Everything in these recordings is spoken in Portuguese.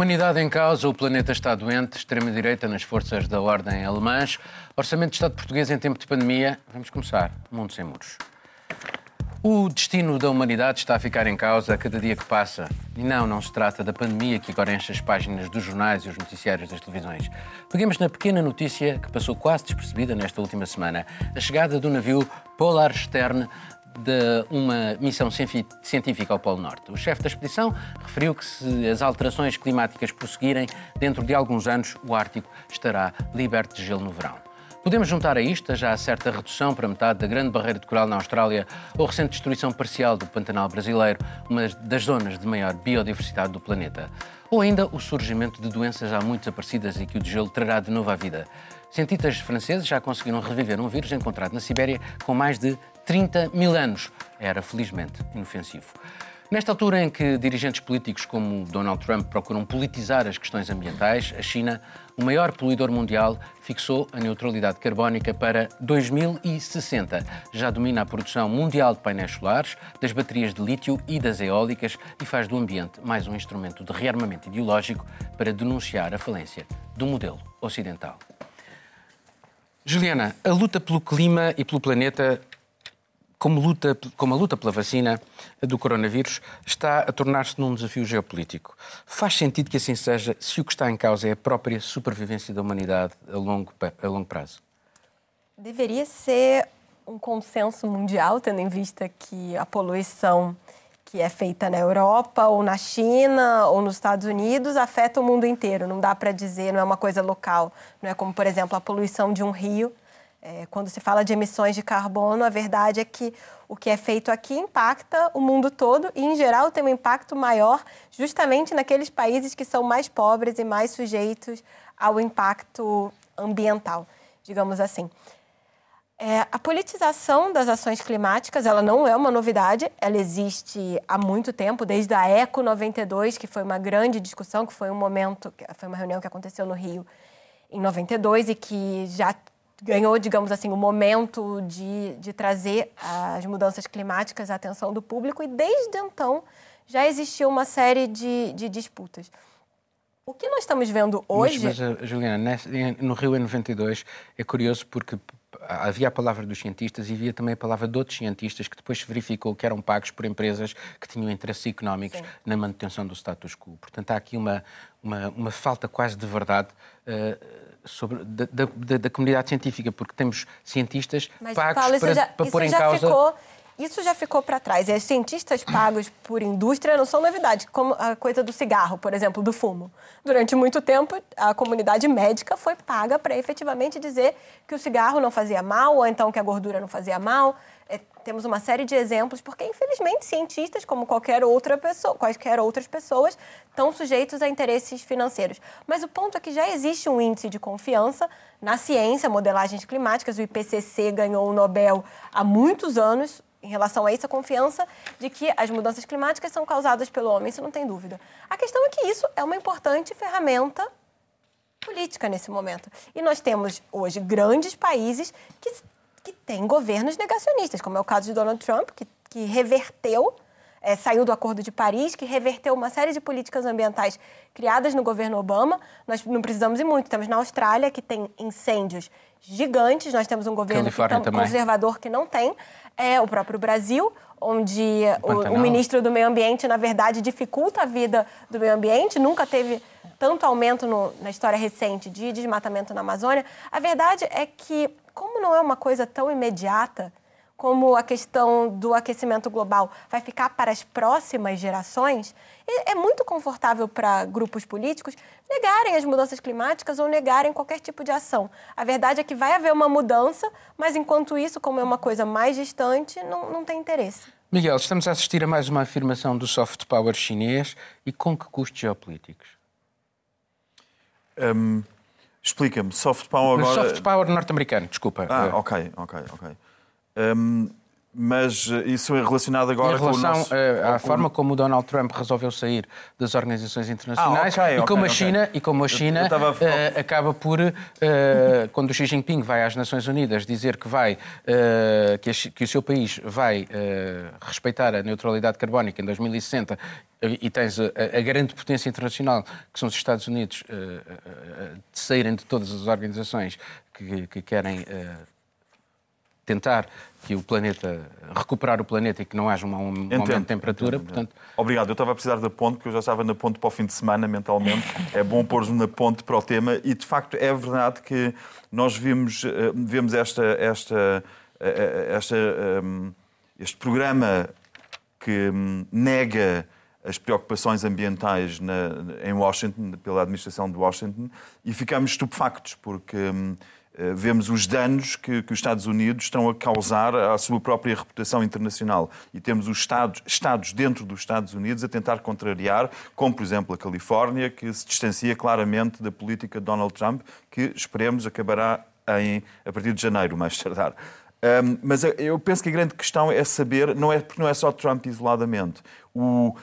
Humanidade em causa, o planeta está doente, extrema-direita nas forças da ordem alemãs, orçamento de Estado português em tempo de pandemia. Vamos começar. Mundo sem muros. O destino da humanidade está a ficar em causa a cada dia que passa. E não, não se trata da pandemia que agora enche as páginas dos jornais e os noticiários das televisões. Peguemos na pequena notícia que passou quase despercebida nesta última semana: a chegada do navio Polar Stern de uma missão científica ao Polo Norte. O chefe da expedição referiu que se as alterações climáticas prosseguirem, dentro de alguns anos o Ártico estará liberto de gelo no verão. Podemos juntar a isto a já certa redução para metade da grande barreira de coral na Austrália ou a recente destruição parcial do Pantanal brasileiro, uma das zonas de maior biodiversidade do planeta. Ou ainda o surgimento de doenças já muito desaparecidas e que o degelo trará de novo à vida. Cientistas franceses já conseguiram reviver um vírus encontrado na Sibéria com mais de 30 mil anos. Era, felizmente, inofensivo. Nesta altura em que dirigentes políticos como Donald Trump procuram politizar as questões ambientais, a China, o maior poluidor mundial, fixou a neutralidade carbónica para 2060. Já domina a produção mundial de painéis solares, das baterias de lítio e das eólicas e faz do ambiente mais um instrumento de rearmamento ideológico para denunciar a falência do modelo ocidental. Juliana, a luta pelo clima e pelo planeta como, luta, como a luta pela vacina do coronavírus está a tornar-se num desafio geopolítico. Faz sentido que assim seja se o que está em causa é a própria supervivência da humanidade a longo, a longo prazo? Deveria ser um consenso mundial, tendo em vista que a poluição que é feita na Europa ou na China ou nos Estados Unidos afeta o mundo inteiro. Não dá para dizer, não é uma coisa local. Não é como, por exemplo, a poluição de um rio é, quando se fala de emissões de carbono, a verdade é que o que é feito aqui impacta o mundo todo e, em geral, tem um impacto maior justamente naqueles países que são mais pobres e mais sujeitos ao impacto ambiental, digamos assim. É, a politização das ações climáticas, ela não é uma novidade, ela existe há muito tempo, desde a ECO 92, que foi uma grande discussão, que foi um momento, foi uma reunião que aconteceu no Rio em 92 e que já ganhou, digamos assim, o momento de, de trazer as mudanças climáticas à atenção do público e desde então já existiu uma série de, de disputas. O que nós estamos vendo hoje... Mas, mas Juliana, no Rio em 92 é curioso porque havia a palavra dos cientistas e havia também a palavra de outros cientistas que depois se verificou que eram pagos por empresas que tinham interesses económicos Sim. na manutenção do status quo. Portanto, há aqui uma, uma, uma falta quase de verdade uh, sobre, da, da, da, comunidade científica, porque temos cientistas Mas, pagos Paulo, para, já, para pôr em causa. Ficou, isso já ficou para trás. E os cientistas pagos por indústria não são novidade, como a coisa do cigarro, por exemplo, do fumo. Durante muito tempo, a comunidade médica foi paga para efetivamente dizer que o cigarro não fazia mal, ou então que a gordura não fazia mal. É, temos uma série de exemplos, porque infelizmente cientistas, como qualquer outra pessoa, quaisquer outras pessoas, estão sujeitos a interesses financeiros. Mas o ponto é que já existe um índice de confiança na ciência, modelagens climáticas. O IPCC ganhou o Nobel há muitos anos em relação a isso, a confiança de que as mudanças climáticas são causadas pelo homem, isso não tem dúvida. A questão é que isso é uma importante ferramenta política nesse momento. E nós temos hoje grandes países que que tem governos negacionistas, como é o caso de Donald Trump, que, que reverteu, é, saiu do Acordo de Paris, que reverteu uma série de políticas ambientais criadas no governo Obama. Nós não precisamos ir muito. Temos na Austrália, que tem incêndios gigantes, nós temos um governo que, conservador que não tem. É, o próprio Brasil, onde o, o, ministro do Meio Ambiente, na verdade, dificulta a vida do meio ambiente, nunca teve tanto aumento no, na história recente de desmatamento na Amazônia. A verdade é que como não é uma coisa tão imediata como a questão do aquecimento global vai ficar para as próximas gerações, é muito confortável para grupos políticos negarem as mudanças climáticas ou negarem qualquer tipo de ação. A verdade é que vai haver uma mudança, mas enquanto isso, como é uma coisa mais distante, não, não tem interesse. Miguel, estamos a assistir a mais uma afirmação do soft power chinês e com que custos geopolíticos? Um, Explica-me, soft power agora... Soft power norte-americano, desculpa. Ah, ok, ok, ok. Um, mas isso é relacionado agora com o nosso... uh, à forma como o Donald Trump resolveu sair das organizações internacionais ah, okay, e, como okay, a China, okay. e como a China uh, acaba por, uh, quando o Xi Jinping vai às Nações Unidas dizer que, vai, que, a, que, o seu país vai respeitar a neutralidade carbónica em 2060 e tens a, a, grande potência internacional, que são os Estados Unidos, de saírem de todas as organizações que, que querem tentar que o planeta, recuperar o planeta e que não haja um, um aumento de temperatura. Entendo, portanto... Obrigado. Eu estava a precisar da ponte, porque eu já estava na ponte para o fim de semana, mentalmente. É bom pôr-nos na ponte para o tema e, de facto, é verdade que nós vimos, eh, vemos esta, esta, eh, eh, esta, este programa que hum, nega as preocupações ambientais na, em Washington, pela administração de Washington, e ficamos estupefactos, porque hum, vemos os danos que, que, os Estados Unidos estão a causar à sua própria reputação internacional. E temos os Estados, Estados dentro dos Estados Unidos a tentar contrariar, como por exemplo a Califórnia, que se distancia claramente da política de Donald Trump, que esperemos acabará em, a partir de janeiro, mais tardar. Um, mas eu penso que a grande questão é saber, não é porque não é só Trump isoladamente, o,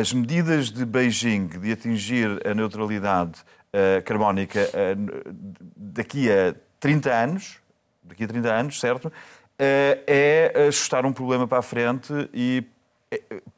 as medidas de Beijing de atingir a neutralidade uh, carbónica uh, daqui a 30 anos, daqui a 30 anos, certo? Uh, é ajustar um problema para a frente e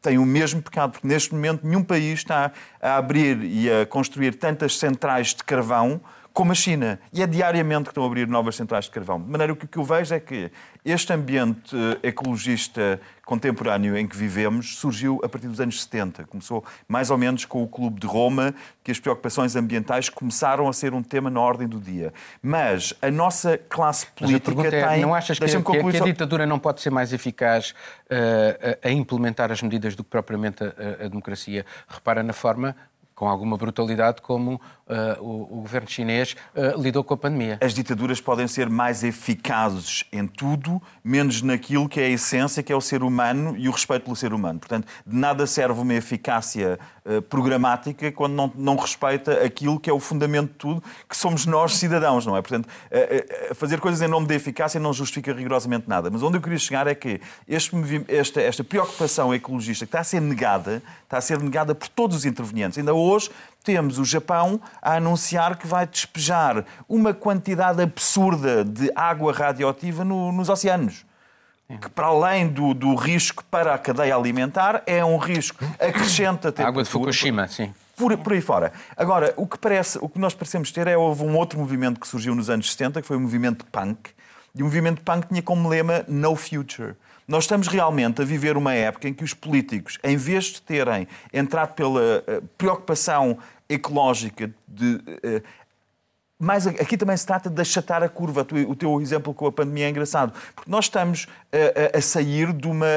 tem o mesmo pecado, porque neste momento nenhum país está a abrir e a construir tantas centrais de carvão como a China. E é diariamente que estão a abrir novas centrais de carvão. De maneira que o que eu vejo é que este ambiente ecologista contemporâneo em que vivemos surgiu a partir dos anos 70. Começou mais ou menos com o Clube de Roma, que as preocupações ambientais começaram a ser um tema na ordem do dia. Mas a nossa classe política é, tem... Não achas que, que, que, a ditadura não pode ser mais eficaz uh, a, a, implementar as medidas do que propriamente a, a democracia? Repara na forma com alguma brutalidade, como uh, o, o, governo chinês uh, lidou com a pandemia. As ditaduras podem ser mais eficazes em tudo, menos naquilo que é a essência, que é o ser humano e o respeito pelo ser humano. Portanto, de nada serve uma eficácia uh, programática quando não, não respeita aquilo que é o fundamento de tudo, que somos nós cidadãos, não é? Portanto, fazer coisas em nome da eficácia não justifica rigorosamente nada. Mas onde eu queria chegar é que este, esta, esta preocupação ecologista que está a ser negada, está a ser negada por todos os intervenientes. Ainda hoje temos o Japão a anunciar que vai despejar uma quantidade absurda de água radioativa no, nos oceanos. Que, para além do, do, risco para a cadeia alimentar, é um risco acrescenta a água de Fukushima, sim. Por, por aí fora. Agora, o que, parece, o que nós parecemos ter é houve um outro movimento que surgiu nos anos 70, que foi o movimento punk. E o movimento punk tinha como lema No Future. Nós estamos realmente a viver uma época em que os políticos, em vez de terem entrado pela eh, preocupação ecológica de eh, mas aqui também se trata de achatar a curva. O teu exemplo com a pandemia é engraçado, porque nós estamos a, a, sair de uma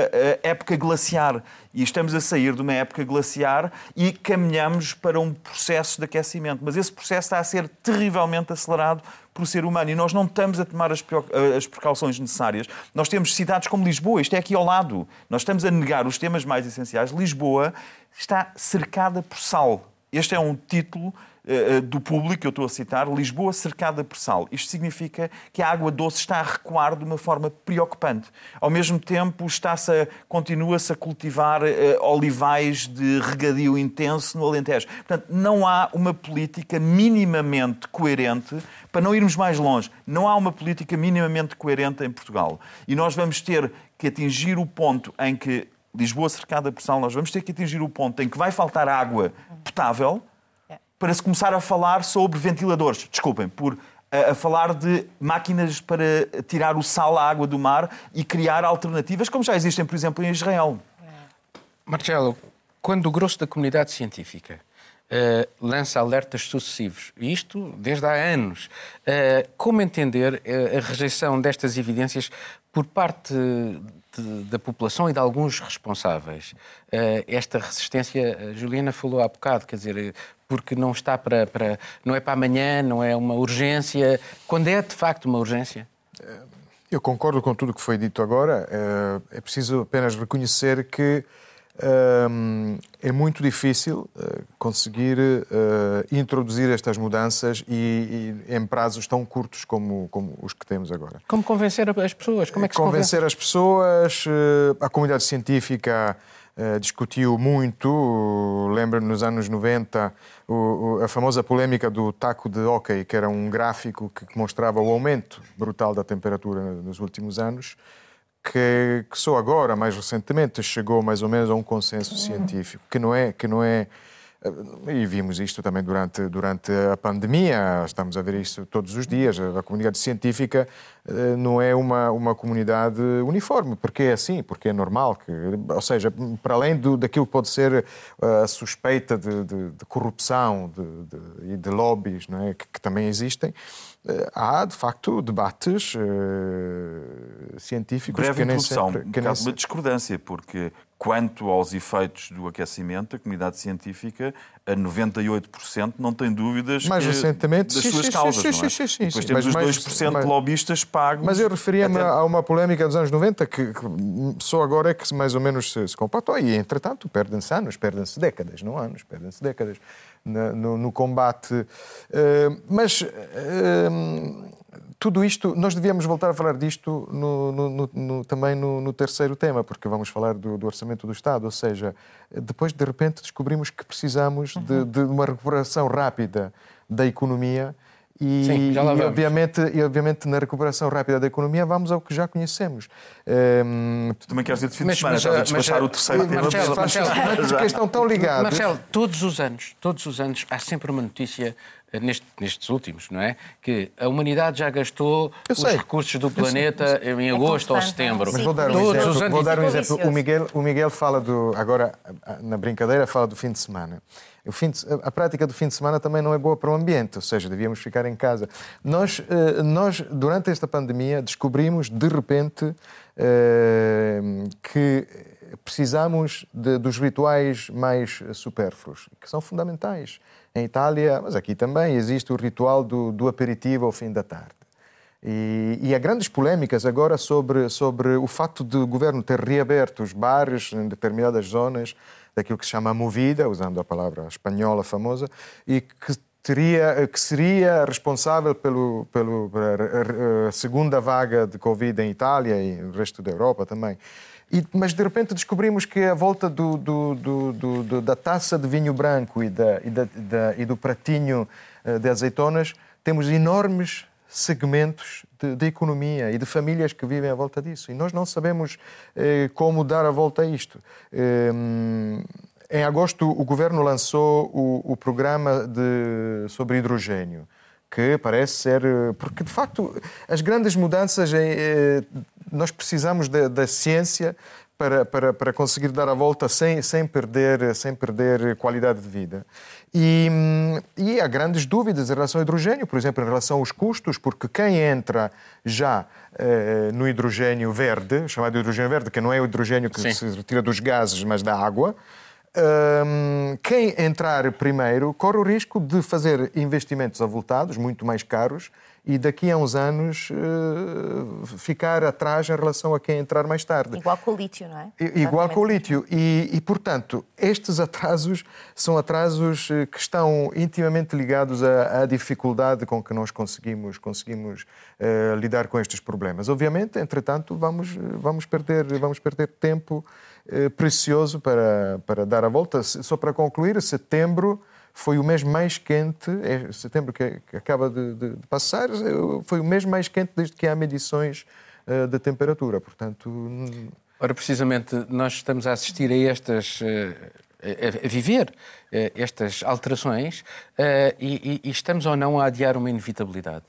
época glaciar e estamos a sair de uma época glaciar e caminhamos para um processo de aquecimento. Mas esse processo está a ser terrivelmente acelerado pelo ser humano e nós não estamos a tomar as, as precauções necessárias. Nós temos cidades como Lisboa, isto é aqui ao lado. Nós estamos a negar os temas mais essenciais. Lisboa está cercada por sal. Este é um título do público eu estou a citar, Lisboa cercada por sal. Isto significa que a água doce está a recuar de uma forma preocupante. Ao mesmo tempo, está-se continua-se a cultivar uh, olivais de regadio intenso no Alentejo. Portanto, não há uma política minimamente coerente para não irmos mais longe. Não há uma política minimamente coerente em Portugal. E nós vamos ter que atingir o ponto em que Lisboa cercada por sal, nós vamos ter que atingir o ponto em que vai faltar água potável para se começar a falar sobre ventiladores. Desculpem, por a, a, falar de máquinas para tirar o sal à água do mar e criar alternativas, como já existem, por exemplo, em Israel. Marcelo, quando o grosso da comunidade científica Uh, lança alertas sucessivos. Isto desde há anos. Uh, como entender uh, a rejeição destas evidências por parte de, da população e de alguns responsáveis? esta resistência, a Juliana falou há bocado, quer dizer, porque não está para, para. não é para amanhã, não é uma urgência. Quando é de facto uma urgência? Eu concordo com tudo o que foi dito agora. É preciso apenas reconhecer que é muito difícil conseguir introduzir estas mudanças e, em prazos tão curtos como, como os que temos agora. Como convencer as pessoas? Como é que se convencer convence? as pessoas, a comunidade científica Uh, discutiu muito, lembro nos anos 90, o, o, a famosa polémica do taco de hóquei, que era um gráfico que mostrava o aumento brutal da temperatura nos últimos anos, que, que só agora, mais recentemente, chegou mais ou menos a um consenso científico, que não é, que não é e vimos isto também durante, durante a pandemia, estamos a ver isso todos os dias. A comunidade científica eh, não é uma, uma comunidade uniforme, porque é assim, porque é normal. Que, ou seja, para além do, daquilo que pode ser eh, a suspeita de, de, de corrupção de, de, de lobbies não é? que, que também existem, eh, há, de facto, debates uh, científicos Breve que nem introdução, sempre... Que um nem... uma discordância, porque quanto aos efeitos do aquecimento, a comunidade científica, a 98%, não tem dúvidas mais que, recentemente, das sim, suas sim, causas. Sim, é? sim, sim, Depois temos mas, os 2% mas, de lobistas pagos. Mas eu referia-me até... a uma polémica dos anos 90 que, que só agora é que mais ou menos se, se compatou. E, entretanto, perdem-se anos, perdem-se décadas, não anos, perdem-se décadas no, no, combate. Uh, mas... Uh, tudo isto, nós devíamos voltar a falar disto no, no, no, também no, terceiro tema, porque vamos falar do, do, orçamento do Estado, ou seja, depois de repente descobrimos que precisamos uhum. de, de, uma recuperação rápida da economia e, Sim, e, obviamente, e obviamente na recuperação rápida da economia vamos ao que já conhecemos. Um, tu também queres dizer de fim mas, de semana, mas, estás a despachar o terceiro tema. Marcelo, Marcelo, porque estão tão ligados. Marcelo, todos os anos, todos os anos há sempre uma notícia nestes últimos, não é? Que a humanidade já gastou os recursos do planeta em é agosto ou setembro. Mas vou dar um Todos exemplo. Vou dar um exemplo. O Miguel, o Miguel fala do. Agora, na brincadeira, fala do fim de semana. O fim de, a prática do fim de semana também não é boa para o ambiente, ou seja, devíamos ficar em casa. Nós, eh, nós durante esta pandemia, descobrimos de repente que precisamos de, dos rituais mais supérfluos, que são fundamentais. Em Itália, mas aqui também, existe o ritual do, do aperitivo ao fim da tarde. E, e, há grandes polémicas agora sobre, sobre o facto de o governo ter reaberto os bares em determinadas zonas daquilo que se chama movida, usando a palavra espanhola famosa, e que teria, que seria responsável pelo, pelo, pela segunda vaga de Covid em Itália e no resto da Europa também. E, mas de repente descobrimos que a volta do, do, do, da taça de vinho branco e, da, e, da, da, e do pratinho eh, de azeitonas temos enormes segmentos de, de, economia e de famílias que vivem à volta disso. E nós não sabemos eh, como dar a volta a isto. Eh, em agosto, o governo lançou o, o programa de, sobre hidrogênio que parece ser. Eh, porque, de facto, as grandes mudanças, eh, nós precisamos da, da ciência para, para, para conseguir dar a volta sem, sem, perder, sem perder qualidade de vida. E, hum, e há grandes dúvidas em relação ao hidrogênio, por exemplo, em relação aos custos, porque quem entra já eh, no hidrogênio verde, chamado hidrogênio verde, que não é o hidrogênio que Sim. se retira dos gases, mas da água, um, quem entrar primeiro corre o risco de fazer investimentos avultados, muito mais caros, e daqui a uns anos uh, ficar atrás em relação a quem entrar mais tarde. Igual com o lítio, não é? I, igual com o lítio. E, e, portanto, estes atrasos são atrasos eh, que estão intimamente ligados à, à dificuldade com que nós conseguimos, conseguimos uh, lidar com estes problemas. Obviamente, entretanto, vamos, vamos, perder, vamos perder tempo precioso para, para dar a volta. Só para concluir, setembro foi o mês mais quente, é setembro que, acaba de, de, de, passar, foi o mês mais quente desde que há medições uh, da temperatura. Portanto. Ora, precisamente, nós estamos a assistir a estas. Uh, a viver estas alterações e, estamos ou não a adiar uma inevitabilidade.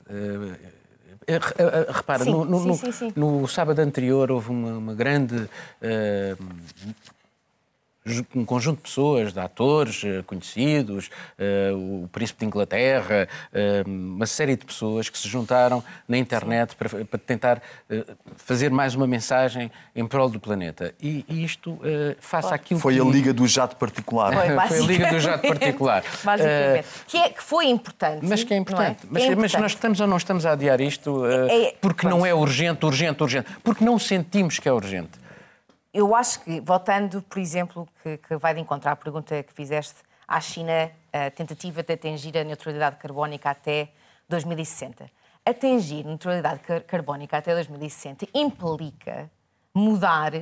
Repara, sim, no, no, sim, sim, no, sábado anterior houve uma, uma grande um conjunto de pessoas, de atores eh, conhecidos, uh, o Príncipe de Inglaterra, uh, uma série de pessoas que se juntaram na internet para, para, tentar fazer mais uma mensagem em prol do planeta. E, e isto uh, face àquilo Foi que... a Liga do Jato Particular. Foi, foi a Liga do Jato Particular. Basicamente. que, é, que foi importante. Mas que é importante. É? Mas, é importante. mas, nós estamos ou não estamos a adiar isto é, porque não é urgente, urgente, urgente. Porque não sentimos que é urgente. Eu acho que, voltando, por exemplo, que, que vai de encontrar a pergunta que fizeste à China, a tentativa de atingir a neutralidade carbónica até 2060. Atingir neutralidade carbónica até 2060 implica mudar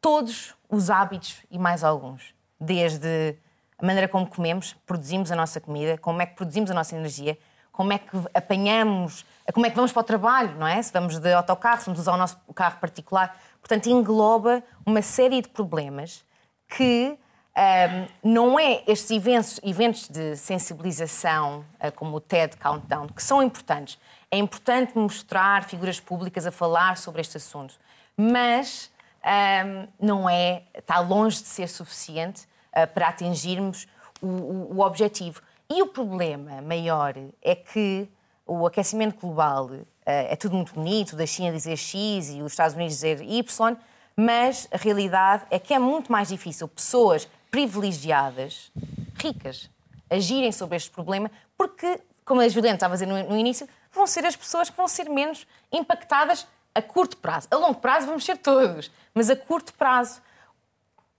todos os hábitos e mais alguns. Desde a maneira como comemos, produzimos a nossa comida, como é que produzimos a nossa energia, como é que apanhamos, como é que vamos para o trabalho, não é? Se vamos de autocarro, se vamos usar o nosso carro particular. Portanto, engloba uma série de problemas que um, não é estes eventos, eventos de sensibilização, uh, como o TED Countdown, que são importantes. É importante mostrar figuras públicas a falar sobre este assunto, mas um, não é, está longe de ser suficiente uh, para atingirmos o, o, o, objetivo. E o problema maior é que o aquecimento global é tudo muito bonito, da China dizer X e os Estados Unidos dizer Y, mas a realidade é que é muito mais difícil pessoas privilegiadas, ricas, agirem sobre este problema, porque, como a Juliana estava a dizer no, no início, vão ser as pessoas que vão ser menos impactadas a curto prazo. A longo prazo vamos ser todos, mas a curto prazo.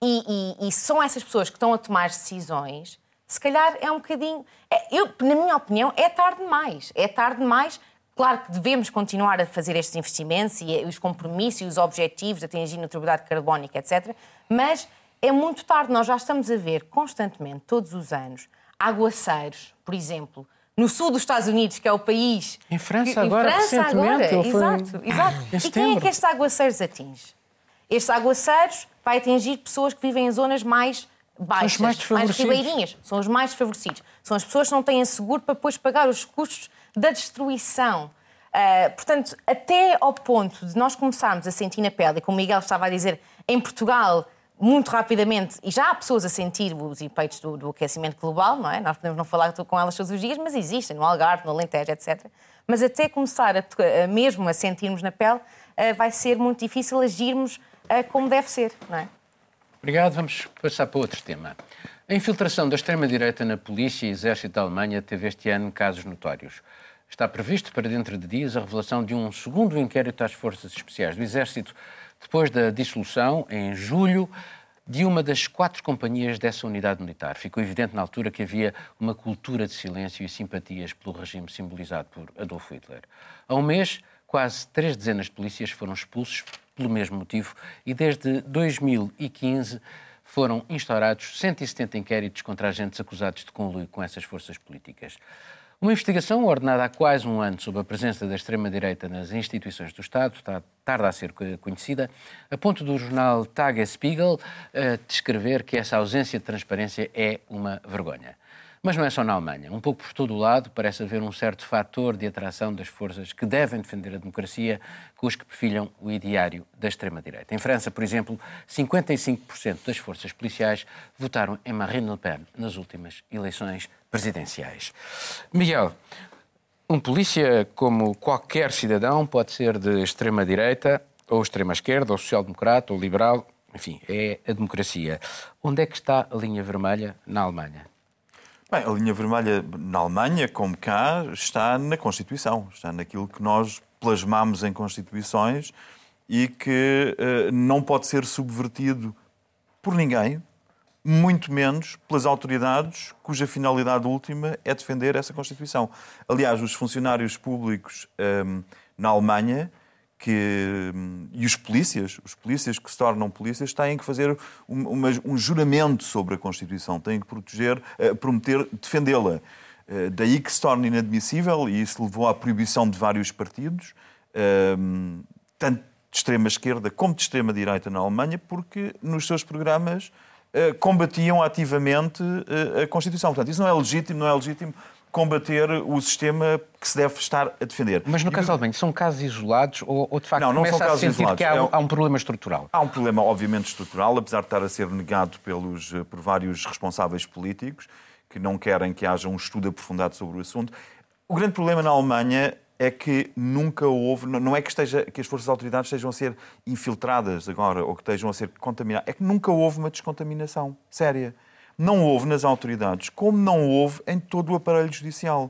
E, e, e são essas pessoas que estão a tomar decisões, se calhar é um bocadinho. É, eu, na minha opinião, é tarde demais. É tarde demais. Claro que devemos continuar a fazer estes investimentos e os compromissos e os objetivos de atingir a neutralidade carbónica, etc. Mas é muito tarde. Nós já estamos a ver constantemente, todos os anos, aguaceiros, por exemplo, no sul dos Estados Unidos, que é o país. Em França, que, agora, em França agora, exato, exato. E quem é que estes aguaceiros atinge? Estes aguaceiros vai atingir pessoas que vivem em zonas mais baixas, mais, mais ribeirinhas. São os mais desfavorecidos. São as pessoas que não têm seguro para depois pagar os custos da destruição. Uh, portanto, até ao ponto de nós começarmos a sentir na pele, e como o Miguel estava a dizer, em Portugal muito rapidamente, e já há pessoas a sentir os efeitos do, do, aquecimento global, não é? Nós podemos não falar com elas todos os dias, mas existem, no Algarve, no Alentejo, etc. Mas até começar a, a mesmo a sentirmos na pele, uh, vai ser muito difícil agirmos uh, como deve ser, não é? Obrigado. Vamos passar para outro tema. A infiltração da extrema-direita na polícia e exército da Alemanha teve este ano casos notórios. Está previsto para dentro de dias a revelação de um segundo inquérito às forças especiais do Exército depois da dissolução, em julho, de uma das quatro companhias dessa unidade militar. Ficou evidente na altura que havia uma cultura de silêncio e simpatias pelo regime simbolizado por Adolf Hitler. Há um mês, quase três dezenas de polícias foram expulsos pelo mesmo motivo e desde 2015 foram instaurados 170 inquéritos contra agentes acusados de conluio com essas forças políticas. Uma investigação ordenada há quase um ano sobre a presença da extrema-direita nas instituições do Estado, está, tarda a ser conhecida, a ponto do jornal Tagesspiegel uh, descrever que essa ausência de transparência é uma vergonha. Mas não é só na Alemanha. Um pouco por todo o lado parece haver um certo fator de atração das forças que devem defender a democracia com os que perfilham o ideário da extrema-direita. Em França, por exemplo, 55% das forças policiais votaram em Marine Le Pen nas últimas eleições presidenciais. Miguel, um polícia, como qualquer cidadão, pode ser de extrema-direita, ou extrema-esquerda, ou social-democrata, ou liberal, enfim, é a democracia. Onde é que está a linha vermelha na Alemanha? Bem, a linha vermelha na Alemanha, como cá, está na Constituição, está naquilo que nós plasmamos em Constituições e que uh, não pode ser subvertido por ninguém, muito menos pelas autoridades cuja finalidade última é defender essa Constituição. Aliás, os funcionários públicos um, eh, na Alemanha que, e os polícias, os polícias que se tornam polícias, têm que fazer um, uma, um juramento sobre a Constituição, têm que proteger, uh, prometer defendê-la. Uh, daí que se torna inadmissível, e isso levou à proibição de vários partidos, uh, tanto de extrema-esquerda como de extrema-direita na Alemanha, porque nos seus programas combatiam ativamente a Constituição. Portanto, isso não é legítimo, não é legítimo combater o sistema que se deve estar a defender. Mas no caso de Alemanha, são casos isolados ou, ou de facto não, não começa são casos a sentir isolados. que há, é há, um problema estrutural? Há um problema, obviamente, estrutural, apesar de estar a ser negado pelos, por vários responsáveis políticos que não querem que haja um estudo aprofundado sobre o assunto. O grande problema na Alemanha é que nunca houve, não é que, esteja, que as forças de autoridade estejam a ser infiltradas agora ou que estejam a ser contaminadas, é que nunca houve uma descontaminação séria. Não houve nas autoridades, como não houve em todo o aparelho judicial.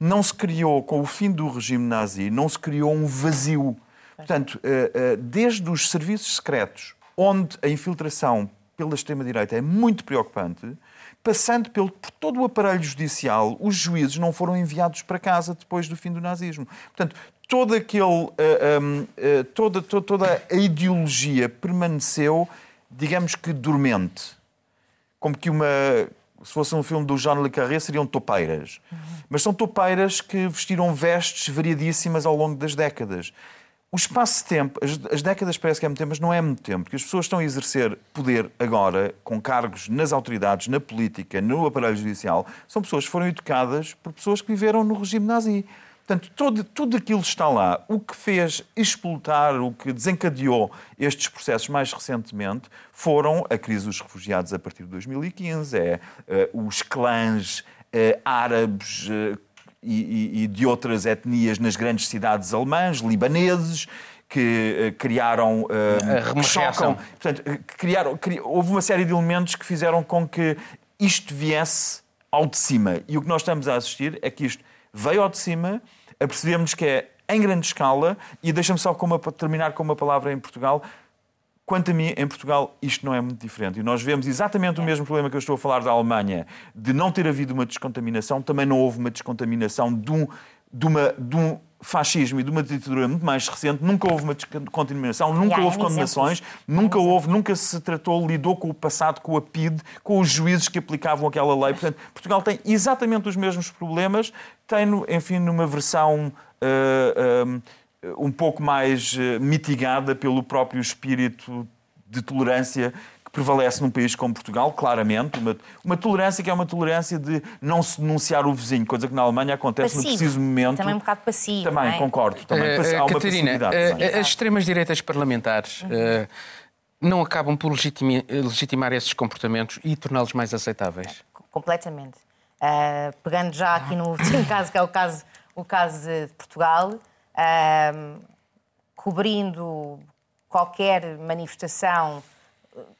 Não se criou, com o fim do regime nazi, não se criou um vazio. Portanto, eh, eh, desde os serviços secretos onde a infiltração pela extrema-direita é muito preocupante, passando pelo, por todo o aparelho judicial, os juízes não foram enviados para casa depois do fim do nazismo. Portanto, todo aquele, uh, toda, toda, toda a ideologia permaneceu, digamos que dormente. Como que uma. Se fosse um filme do Jean Le Carré, seriam topeiras. Uhum. Mas são topeiras que vestiram vestes variadíssimas ao longo das décadas. O espaço de tempo, as, as, décadas parece que é muito tempo, mas não é muito tempo, porque as pessoas estão a exercer poder agora, com cargos nas autoridades, na política, no aparelho judicial, são pessoas que foram educadas por pessoas que viveram no regime nazi. Portanto, todo, tudo aquilo está lá. O que fez explotar, o que desencadeou estes processos mais recentemente foram a crise dos refugiados a partir de 2015, é, uh, os clãs uh, árabes uh, e, e, de outras etnias nas grandes cidades alemãs, libaneses, que criaram. Uh, que chocam. Portanto, que criaram, cri... houve uma série de elementos que fizeram com que isto viesse ao de cima. E o que nós estamos a assistir é que isto veio ao de cima, apercebemos que é em grande escala, e deixa-me só com uma, terminar com uma palavra em Portugal. Quanto a mim, em Portugal, isto não é muito diferente. E nós vemos exatamente o mesmo problema que eu estou a falar da Alemanha, de não ter havido uma descontaminação, também não houve uma descontaminação de um, de uma, de um fascismo e de uma ditadura muito mais recente, nunca houve uma descontaminação, nunca houve condenações, nunca houve, nunca se tratou, lidou com o passado, com a PID, com os juízes que aplicavam aquela lei. Portanto, Portugal tem exatamente os mesmos problemas, tem, enfim, numa versão. Uh, uh, um pouco mais eh, mitigada pelo próprio espírito de tolerância prevalece num país como Portugal, claramente. Uma, uma tolerância que é uma tolerância de não se denunciar o vizinho, coisa que na Alemanha acontece passivo. no preciso momento. Também um bocado passivo. Também, é? concordo. Também, uh, há uma Catarina, uh, as extremas-direitas parlamentares. Uh, não acabam por legitimar, legitimar esses comportamentos e torná-los mais aceitáveis? Completamente. Uh, pegando já aqui no último caso, que é o caso, o caso de Portugal, cobrindo qualquer manifestação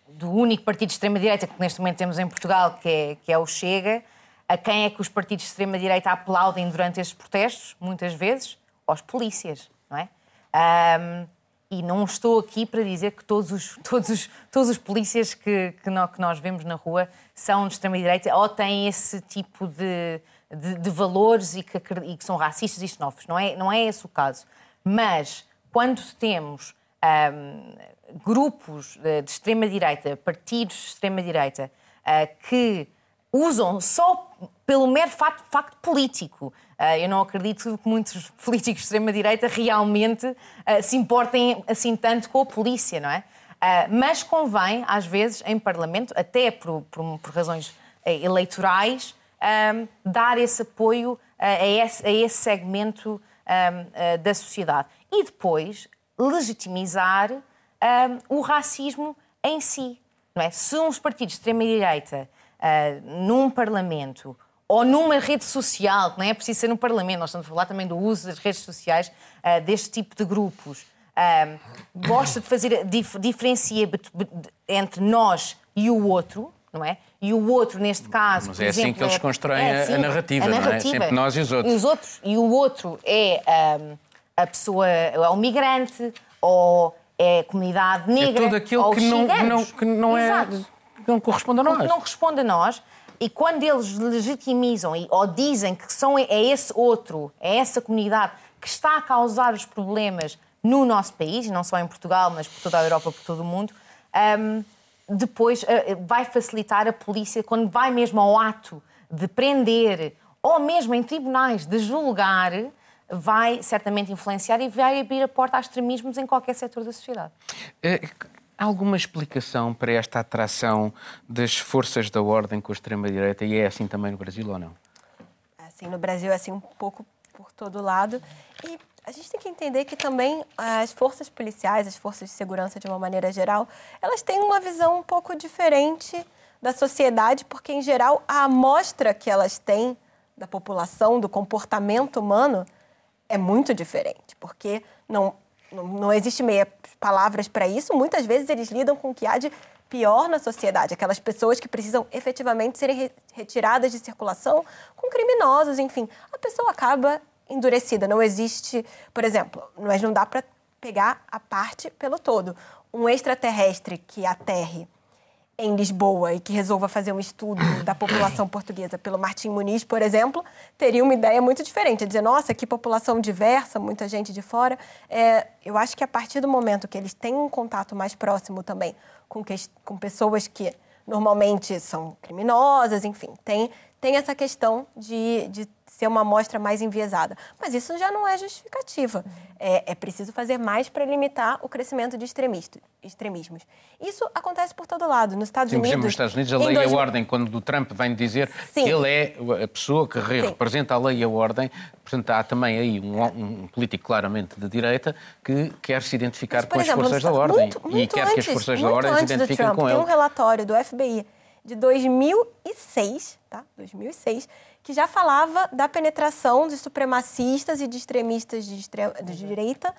do único partido de extrema-direita que neste momento temos em Portugal, que é, que é o Chega, a quem é que os partidos de extrema-direita aplaudem durante estes protestos? Muitas vezes, aos polícias, não é? Um, e não estou aqui para dizer que todos os, todos os, todos os polícias que, que, nós, que nós vemos na rua são de extrema-direita ou têm esse tipo de, de, de valores e que, e que, são racistas e xenófobos. Não é, não é esse o caso. Mas quando temos um, grupos de, extrema-direita, partidos de extrema-direita, uh, que usam só pelo mero facto, facto político. Uh, eu não acredito que muitos políticos de extrema-direita realmente uh, se importem assim tanto com a polícia, não é? Uh, mas convém, às vezes, em Parlamento, até por, por, por razões eleitorais, um, dar esse apoio a esse, a esse segmento um, da sociedade. E depois legitimizar um, o racismo em si. Não é? Se uns partidos de extrema-direita, uh, num Parlamento ou numa rede social, que não é preciso ser no Parlamento, nós estamos a falar também do uso das redes sociais uh, deste tipo de grupos, gosta de fazer, dif diferencia entre nós e o outro, não é? E o outro, neste caso. Mas é exemplo, assim que eles é- constroem é assim, a, narrativa, a narrativa, não é? Sempre nós e os outros. E, os outros, e o outro é um, a pessoa, é o migrante, ou é a comunidade negra. É tudo aquilo que não, não, que não é. Que não corresponde a nós. Que não corresponde a nós. E quando eles legitimizam ou dizem que são, é esse outro, é essa comunidade que está a causar os problemas no nosso país, não só em Portugal, mas por toda a Europa, por todo o mundo, um, depois uh, vai facilitar a polícia, quando vai mesmo ao ato de prender, ou mesmo em tribunais de julgar, vai certamente influenciar e vai abrir a porta a extremismos em qualquer setor da sociedade. É, há alguma explicação para esta atração das forças da ordem com a extrema-direita e é assim também no Brasil ou não? Assim, no Brasil é assim um pouco por todo lado. E a gente tem que entender que também as forças policiais, as forças de segurança de uma maneira geral, elas têm uma visão um pouco diferente da sociedade, porque em geral a amostra que elas têm da população, do comportamento humano, é muito diferente, porque não, não, não existe meia palavras para isso. Muitas vezes eles lidam com o que há de pior na sociedade, aquelas pessoas que precisam efetivamente serem retiradas de circulação com criminosos, enfim. A pessoa acaba endurecida. Não existe, por exemplo, mas não dá para pegar a parte pelo todo. um extraterrestre que aterre em Lisboa e que resolva fazer um estudo da população portuguesa pelo Martim Muniz, por exemplo, teria uma ideia muito diferente. Dizer, nossa, que população diversa, muita gente de fora. É, eu acho que a partir do momento que eles têm um contato mais próximo também com, que, com pessoas que normalmente são criminosas, enfim, tem, tem essa questão de, de ser uma amostra mais enviesada. Mas isso já não é justificativa. É, é preciso fazer mais para limitar o crescimento de extremismos. Isso acontece por todo lado. Nos Estados Sim, Unidos. nos Estados Unidos, a lei e a ordem, quando o Trump vem dizer Sim. que ele é a pessoa que Sim. representa a lei e a ordem, portanto, há também aí um, um político claramente de direita que quer se identificar Mas, com exemplo, as forças da ordem muito, muito e quer antes, que as forças da ordem se identifiquem Trump, com ele. Tem um relatório do FBI de 2006, tá? 2006, que já falava da penetração de supremacistas e de extremistas de, extre... de direita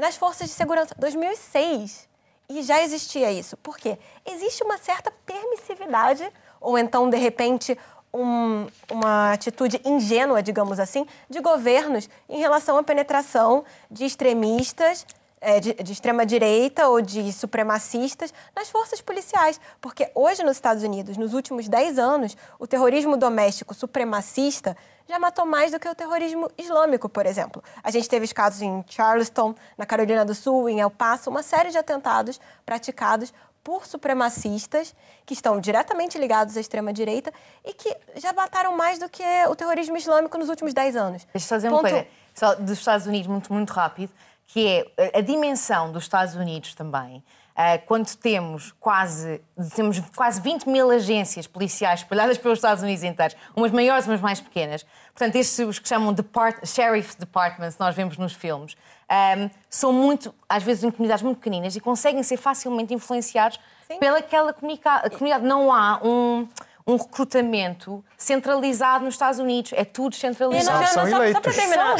nas forças de segurança. 2006. E já existia isso. Por quê? Existe uma certa permissividade, ou então, de repente, um, uma atitude ingênua, digamos assim, de governos em relação à penetração de extremistas é, de, de extrema-direita ou de supremacistas nas forças policiais. Porque hoje, nos Estados Unidos, nos últimos 10 anos, o terrorismo doméstico supremacista já matou mais do que o terrorismo islâmico, por exemplo. A gente teve os casos em Charleston, na Carolina do Sul, em El Paso, uma série de atentados praticados por supremacistas que estão diretamente ligados à extrema-direita e que já mataram mais do que o terrorismo islâmico nos últimos 10 anos. Deixa eu dizer uma coisa, só dos Estados Unidos, muito, muito rápido que é a dimensão dos Estados Unidos também. Uh, quando temos quase, temos quase 20 mil agências policiais espalhadas pelos Estados Unidos inteiros, umas maiores, umas mais pequenas. Portanto, estes os que chamam Depart Sheriff Departments, nós vemos nos filmes, um, são muito, às vezes, em comunidades muito pequeninas e conseguem ser facilmente influenciados Sim. pelaquela comunidade. Não há um um recrutamento centralizado nos Estados Unidos. É tudo centralizado. Não, são eleitos. Só, para terminar,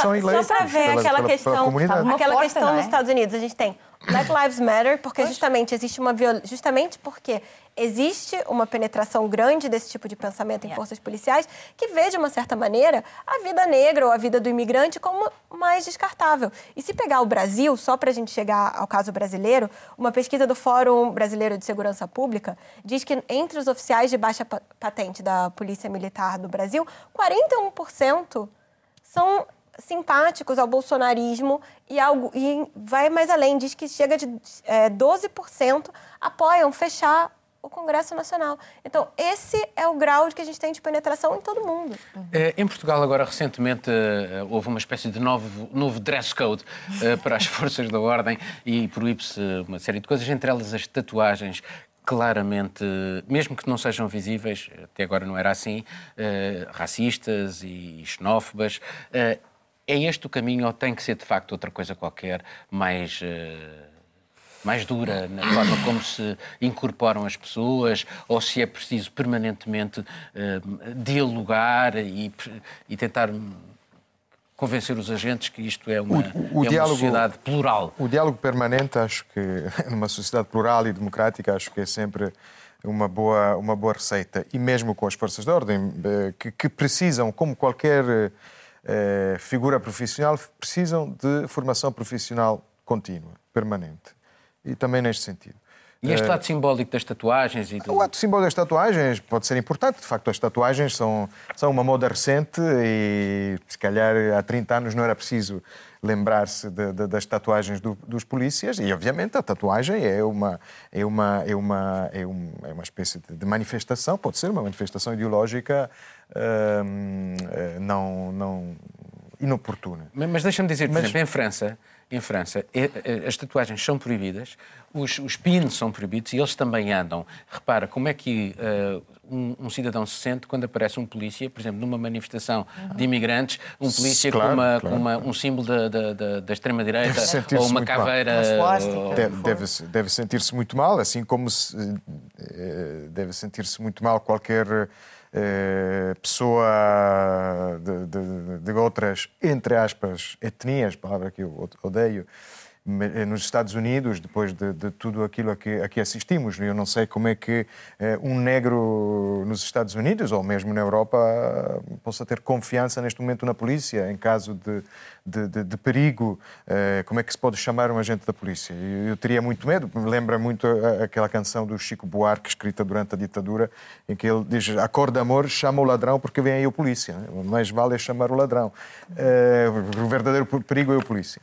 são eleitos. Só para ver aquela questão, aquela questão nos é? Estados Unidos. A gente tem Black Lives Matter, porque justamente existe uma viol... justamente porque existe uma penetração grande desse tipo de pensamento em forças policiais que vê de uma certa maneira a vida negra ou a vida do imigrante como mais descartável. E se pegar o Brasil, só para a gente chegar ao caso brasileiro, uma pesquisa do Fórum Brasileiro de Segurança Pública diz que entre os oficiais de baixa patente da Polícia Militar do Brasil, 41% são simpáticos ao bolsonarismo e, algo, e vai mais além, diz que chega de é, 12% apoiam fechar o Congresso Nacional. Então, esse é o grau que a gente tem de penetração em todo mundo. É, em Portugal, agora, recentemente, eh, houve uma espécie de novo, novo dress code eh, para as forças da ordem e proíbe-se uma série de coisas, entre elas as tatuagens claramente, mesmo que não sejam visíveis, até agora não era assim, uh, racistas e xenófobas. É este o caminho ou tem que ser de facto outra coisa qualquer, mais. Uh, mais dura na forma como se incorporam as pessoas ou se é preciso permanentemente uh, dialogar e, e, tentar convencer os agentes que isto é uma, o, o é diálogo, uma sociedade plural. O diálogo permanente, acho que numa sociedade plural e democrática, acho que é sempre uma boa, uma boa receita. E mesmo com as forças de ordem, eh, que, que precisam, como qualquer eh, figura profissional precisam de formação profissional contínua, permanente. E também neste sentido. E este lado simbólico das tatuagens? E do... O ato simbólico das tatuagens pode ser importante. De facto, as tatuagens são, são uma moda recente e, se calhar, há 30 anos não era preciso lembrar-se das tatuagens do, dos polícias. E, obviamente, a tatuagem é uma, é uma, é uma, é uma, é uma espécie de manifestação, pode ser uma manifestação ideológica hum, não, não inoportuna. Mas deixa-me dizer, por Mas... exemplo, em França em França, as tatuagens são proibidas, os, os pins são proibidos e eles também andam. Repara, como é que uh, um, um, cidadão se sente quando aparece um polícia, por exemplo, numa manifestação uhum. de imigrantes, um polícia claro, com, uma, claro. com uma, um símbolo da, da, da extrema-direita ou uma caveira. Ou... Deve, deve, deve sentir-se muito mal, assim como se, eh, deve sentir-se muito mal qualquer eh, pessoa de, de, de, outras, entre aspas, etnias, palavra que eu odeio, nos Estados Unidos, depois de, de tudo aquilo a que, a que, assistimos. Eu não sei como é que eh, um negro nos Estados Unidos, ou mesmo na Europa, possa ter confiança neste momento na polícia, em caso de, de, de perigo. Eh, como é que se pode chamar um agente da polícia? Eu, eu teria muito medo. Me lembra muito aquela canção do Chico Buarque, escrita durante a ditadura, em que ele diz: Acorda amor, chama o ladrão porque vem aí o polícia. Mais vale é chamar o ladrão. o verdadeiro perigo é o polícia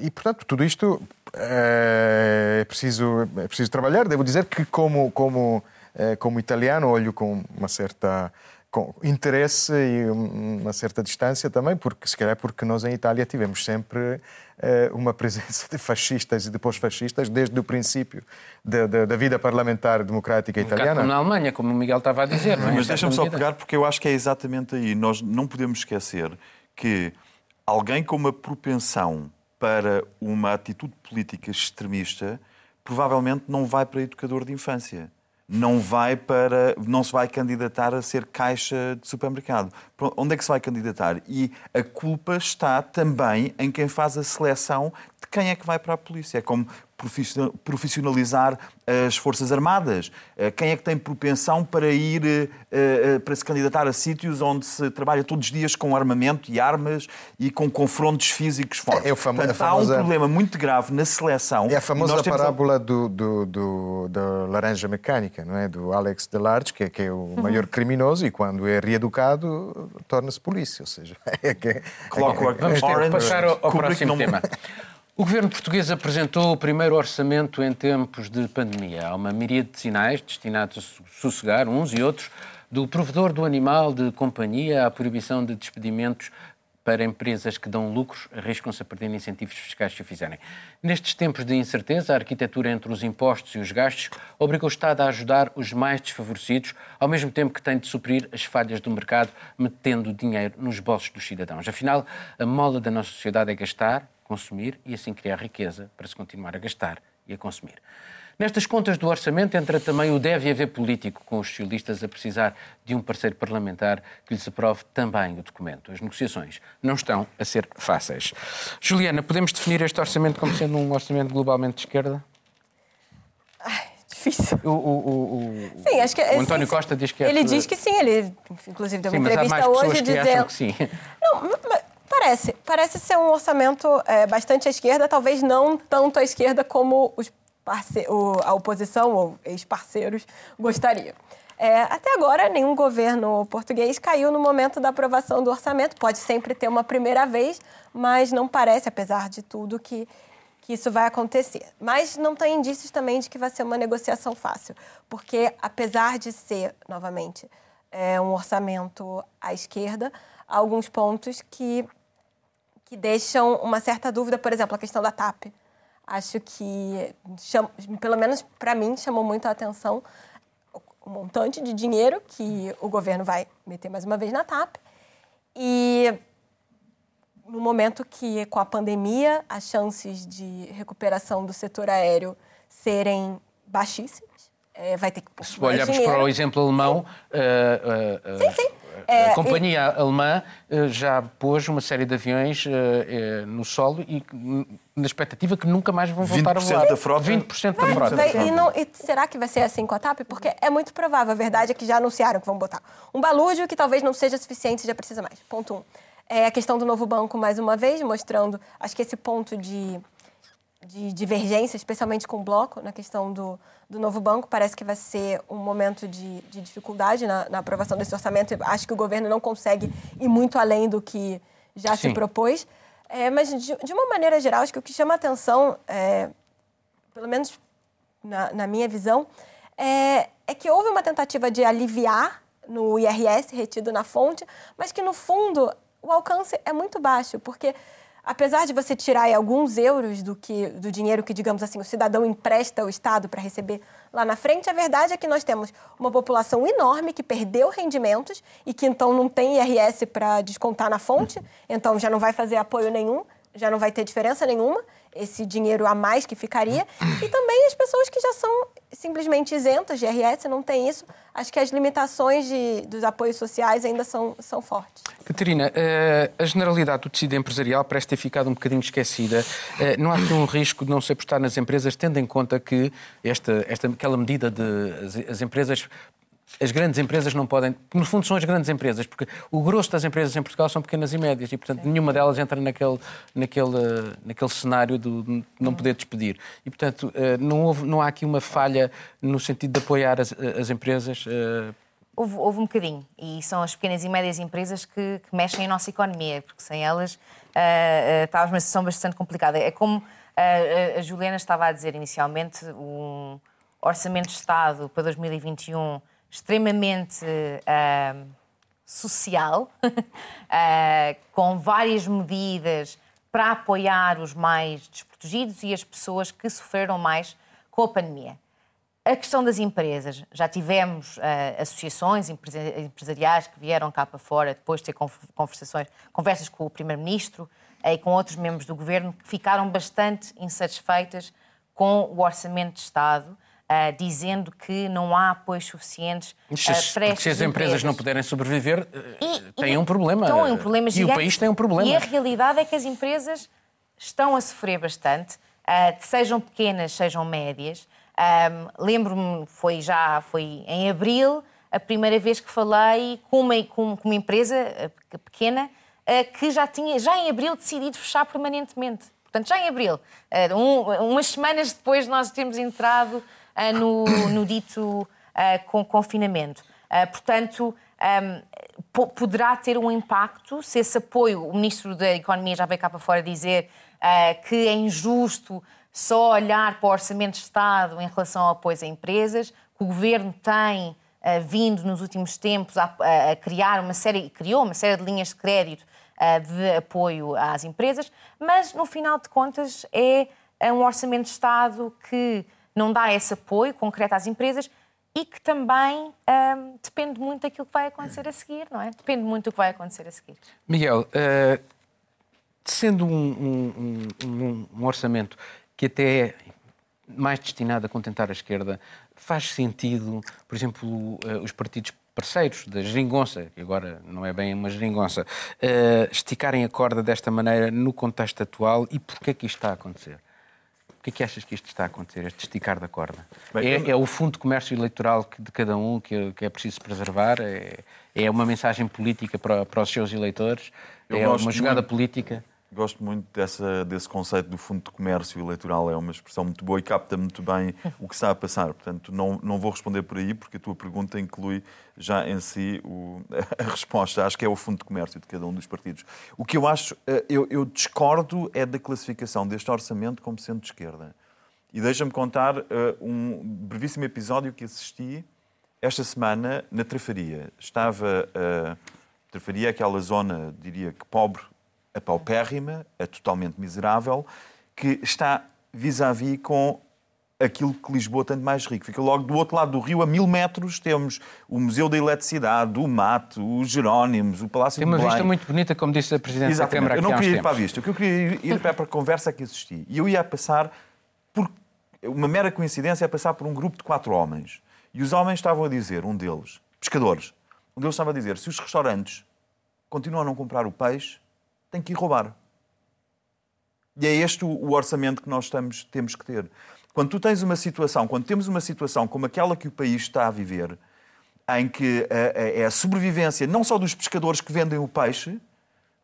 e, portanto, tudo isto eh, é preciso, é preciso trabalhar. Devo dizer que, como, como, eh, como italiano, olho com uma certa com interesse e uma certa distância também, porque se calhar porque nós em Itália tivemos sempre eh, uma presença de fascistas e depois fascistas desde o princípio da, da, da vida parlamentar democrática um italiana. Como na Alemanha, como o Miguel estava a dizer. Não é? Mas deixa-me só pegar, porque eu acho que é exatamente aí. Nós não podemos esquecer que alguém com uma propensão para uma atitude política extremista provavelmente não vai para educador de infância. Não vai para, não se vai candidatar a ser caixa de supermercado. Onde é que se vai candidatar? E a culpa está também em quem faz a seleção de quem é que vai para a polícia. É como profissionalizar as Forças Armadas? Eh, quem é que tem propensão para ir, eh, eh, para se candidatar a sítios onde se trabalha todos os dias com armamento e armas e com confrontos físicos fortes? É, é famo... Portanto, famosa... Há um problema muito grave na seleção. É a famosa parábola a... do, do, do, da laranja mecânica, não é? Do Alex Delarge, que é, que é o uhum. maior criminoso e quando é reeducado torna-se polícia. Ou seja, é que... Clockwork é, Vamos ter que passar ao, ao próximo tema. O governo português apresentou o primeiro orçamento em tempos de pandemia. Há uma miríade de sinais destinados a sossegar uns e outros, do provedor do animal de companhia à proibição de despedimentos para empresas que dão lucros, arriscam-se a perder incentivos fiscais se o fizerem. Nestes tempos de incerteza, a arquitetura entre os impostos e os gastos obriga o Estado a ajudar os mais desfavorecidos, ao mesmo tempo que tem de suprir as falhas do mercado, metendo dinheiro nos bolsos dos cidadãos. Afinal, a mola da nossa sociedade é gastar, consumir e assim criar riqueza para se continuar a gastar e a consumir. Nestas contas do orçamento entra também o deve haver político, com os socialistas a precisar de um parceiro parlamentar que lhes aprove também o documento. As negociações não estão a ser fáceis. Juliana, podemos definir este orçamento como sendo um orçamento globalmente de esquerda? Ai, difícil. O, o, o, sim, acho que, o António sim, Costa diz que é... Ele diz que sim, ele inclusive deu uma sim, entrevista hoje dizendo... que sim. Não, mas Parece. Parece ser um orçamento é, bastante à esquerda, talvez não tanto à esquerda como os a oposição ou ex-parceiros gostariam. É, até agora, nenhum governo português caiu no momento da aprovação do orçamento. Pode sempre ter uma primeira vez, mas não parece, apesar de tudo, que, que isso vai acontecer. Mas não tem indícios também de que vai ser uma negociação fácil, porque apesar de ser, novamente, é, um orçamento à esquerda, há alguns pontos que que deixam uma certa dúvida, por exemplo, a questão da TAP. Acho que, pelo menos para mim, chamou muito a atenção o montante de dinheiro que o governo vai meter mais uma vez na TAP. E no momento que, com a pandemia, as chances de recuperação do setor aéreo serem baixíssimas, é, vai ter que pôr Se olharmos para o exemplo alemão, uh, uh, sim, sim. É, a companhia e... alemã eh, já pôs uma série de aviões eh, eh, no solo e na expectativa que nunca mais vão voltar a voar. Da frota. 20% da frota. Vai, e, não, e, será que vai ser assim com a TAP? Porque é muito provável. A verdade é que já anunciaram que vão botar um balúrdio que talvez não seja suficiente e já precisa mais. Ponto um. É a questão do novo banco, mais uma vez, mostrando, acho que esse ponto de de divergência, especialmente com o bloco, na questão do, do novo banco. Parece que vai ser um momento de, de dificuldade na, na, aprovação desse orçamento. Acho que o governo não consegue ir muito além do que já Sim. se propôs. É, mas, de, de, uma maneira geral, acho que o que chama atenção, é, pelo menos na, na minha visão, é, é que houve uma tentativa de aliviar no IRS retido na fonte, mas que, no fundo, o alcance é muito baixo, porque apesar de você tirar alguns euros do, que, do dinheiro que, digamos assim, o cidadão empresta ao Estado para receber lá na frente, a verdade é que nós temos uma população enorme que perdeu rendimentos e que então não tem IRS para descontar na fonte, então já não vai fazer apoio nenhum, já não vai ter diferença nenhuma esse dinheiro a mais que ficaria, e também as pessoas que já são simplesmente isentas de IRS, não tem isso. Acho que as limitações de, dos apoios sociais ainda são, são fortes. Catarina, eh, a generalidade do tecido empresarial parece ter ficado um bocadinho esquecida. Eh, não há aqui um risco de não se apostar nas empresas, tendo em conta que esta, esta, aquela medida de as, as empresas as grandes empresas não podem, no fundo são as grandes empresas, porque o grosso das empresas em Portugal são pequenas e médias e, portanto, nenhuma delas entra naquele, naquele, naquele cenário de não poder despedir. E, portanto, eh, não, houve, não há aqui uma falha no sentido de apoiar as, as empresas. Eh, houve, houve, um bocadinho, e são as pequenas e médias empresas que, que mexem a nossa economia, porque sem elas uh, uh, estávamos numa situação bastante complicada. É como uh, a Juliana estava a dizer inicialmente, um orçamento de Estado para 2021 extremamente uh, social, uh, com várias medidas para apoiar os mais desprotegidos e as pessoas que sofreram mais com a pandemia. A questão das empresas, já tivemos uh, associações empresariais que vieram cá para fora depois de ter conversações, conversas com o Primeiro-Ministro e com outros membros do Governo que ficaram bastante insatisfeitas com o Orçamento de Estado Uh, dizendo que não há apoios suficientes uh, para estas Se as empresas, empresas, não puderem sobreviver, e, têm e, um problema. Então, é um problema e o país tem um problema. E a realidade é que as empresas estão a sofrer bastante, uh, sejam pequenas, sejam médias. Um, Lembro-me, foi já foi em abril, a primeira vez que falei com uma, com, com uma empresa pequena que já tinha, já em abril, decidido fechar permanentemente. Portanto, já em abril, um, umas semanas depois de nós termos entrado uh, no, no, dito uh, com confinamento. Uh, portanto, um, poderá ter um impacto se esse apoio, o Ministro da Economia já veio cá para fora dizer que é injusto só olhar para o Orçamento de Estado em relação ao apoio a empresas, que o Governo tem vindo nos últimos tempos a, a, criar uma série, criou uma série de linhas de crédito de apoio às empresas, mas no final de contas é, é um orçamento de Estado que não dá esse apoio concreto às empresas e que também hum, depende muito daquilo que vai acontecer a seguir, não é? Depende muito do que vai acontecer a seguir. Miguel, uh, sendo um, um, um, um, orçamento que até é mais destinado a contentar a esquerda, faz sentido, por exemplo, uh, os partidos parceiros da geringonça, que agora não é bem uma geringonça, uh, esticarem a corda desta maneira no contexto atual e porquê é que isto está a acontecer? Que é que achas que isto está a acontecer, este esticar da corda? Bem, é, é, o fundo de comércio eleitoral de cada um que, que é preciso preservar? É, é, uma mensagem política para, para os seus eleitores? é uma jogada muito, política? Gosto muito dessa, desse conceito do fundo de comércio eleitoral, é uma expressão muito boa e capta muito bem o que está a passar. Portanto, não, não vou responder por aí, porque a tua pergunta inclui já em si o, a resposta. Acho que é o fundo de comércio de cada um dos partidos. O que eu acho, eh, eu, eu discordo é da classificação deste orçamento como sendo de esquerda. E deixa-me contar uh, um brevíssimo episódio que assisti esta semana na Trafaria. Estava. Uh, Trafaria aquela zona, diria que pobre a paupérrima, a totalmente miserável, que está vis-à-vis -vis com aquilo que Lisboa de mais rico. Fica logo do outro lado do rio, a mil metros, temos o Museu da Eletricidade, o Mato, os Jerónimos, o Palácio Tem uma vista muito bonita, como disse a Presidente Exatamente. da Câmara. Eu não queria ir para a vista, o que eu queria ir para a conversa que assisti. E eu ia passar por uma mera coincidência, a passar por um grupo de quatro homens. E os homens estavam a dizer, um deles, pescadores, um deles estava a dizer, se os restaurantes continuam a não comprar o peixe, tem que ir roubar. E é este o orçamento que nós estamos, temos que ter. Quando tu tens uma situação, quando temos uma situação como aquela que o país está a viver, em que é a sobrevivência não só dos pescadores que vendem o peixe,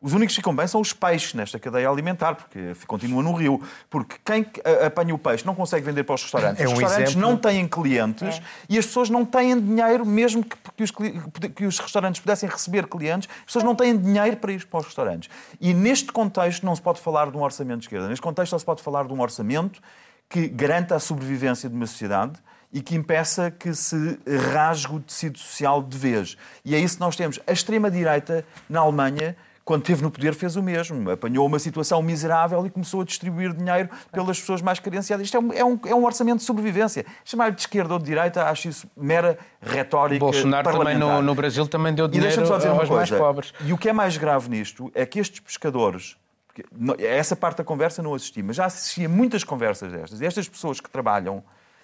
os únicos que ficam bem são os peixes nesta cadeia alimentar, porque continua no rio. Porque quem apanha o peixe não consegue vender para os restaurantes. É um os restaurantes exemplo. não têm clientes é. e as pessoas não têm dinheiro, mesmo que, que, os, que os restaurantes pudessem receber clientes, as pessoas não têm dinheiro para ir para os restaurantes. E neste contexto não se pode falar de um orçamento de esquerda. Neste contexto só se pode falar de um orçamento que garanta a sobrevivência de uma sociedade e que impeça que se rasgue o tecido social de vez. E é isso que nós temos. A extrema-direita, na Alemanha, quando esteve no poder, fez o mesmo. Apanhou uma situação miserável e começou a distribuir dinheiro pelas pessoas mais carenciadas. Isto é um, é um, é um orçamento de sobrevivência. Chamar de esquerda ou de direita, acho isso mera retórica. Bolsonaro também no, no, Brasil também deu dinheiro só dizer aos mais pobres. E o que é mais grave nisto é que estes pescadores. Essa parte da conversa não assisti, mas já assisti a muitas conversas destas. E estas pessoas que trabalham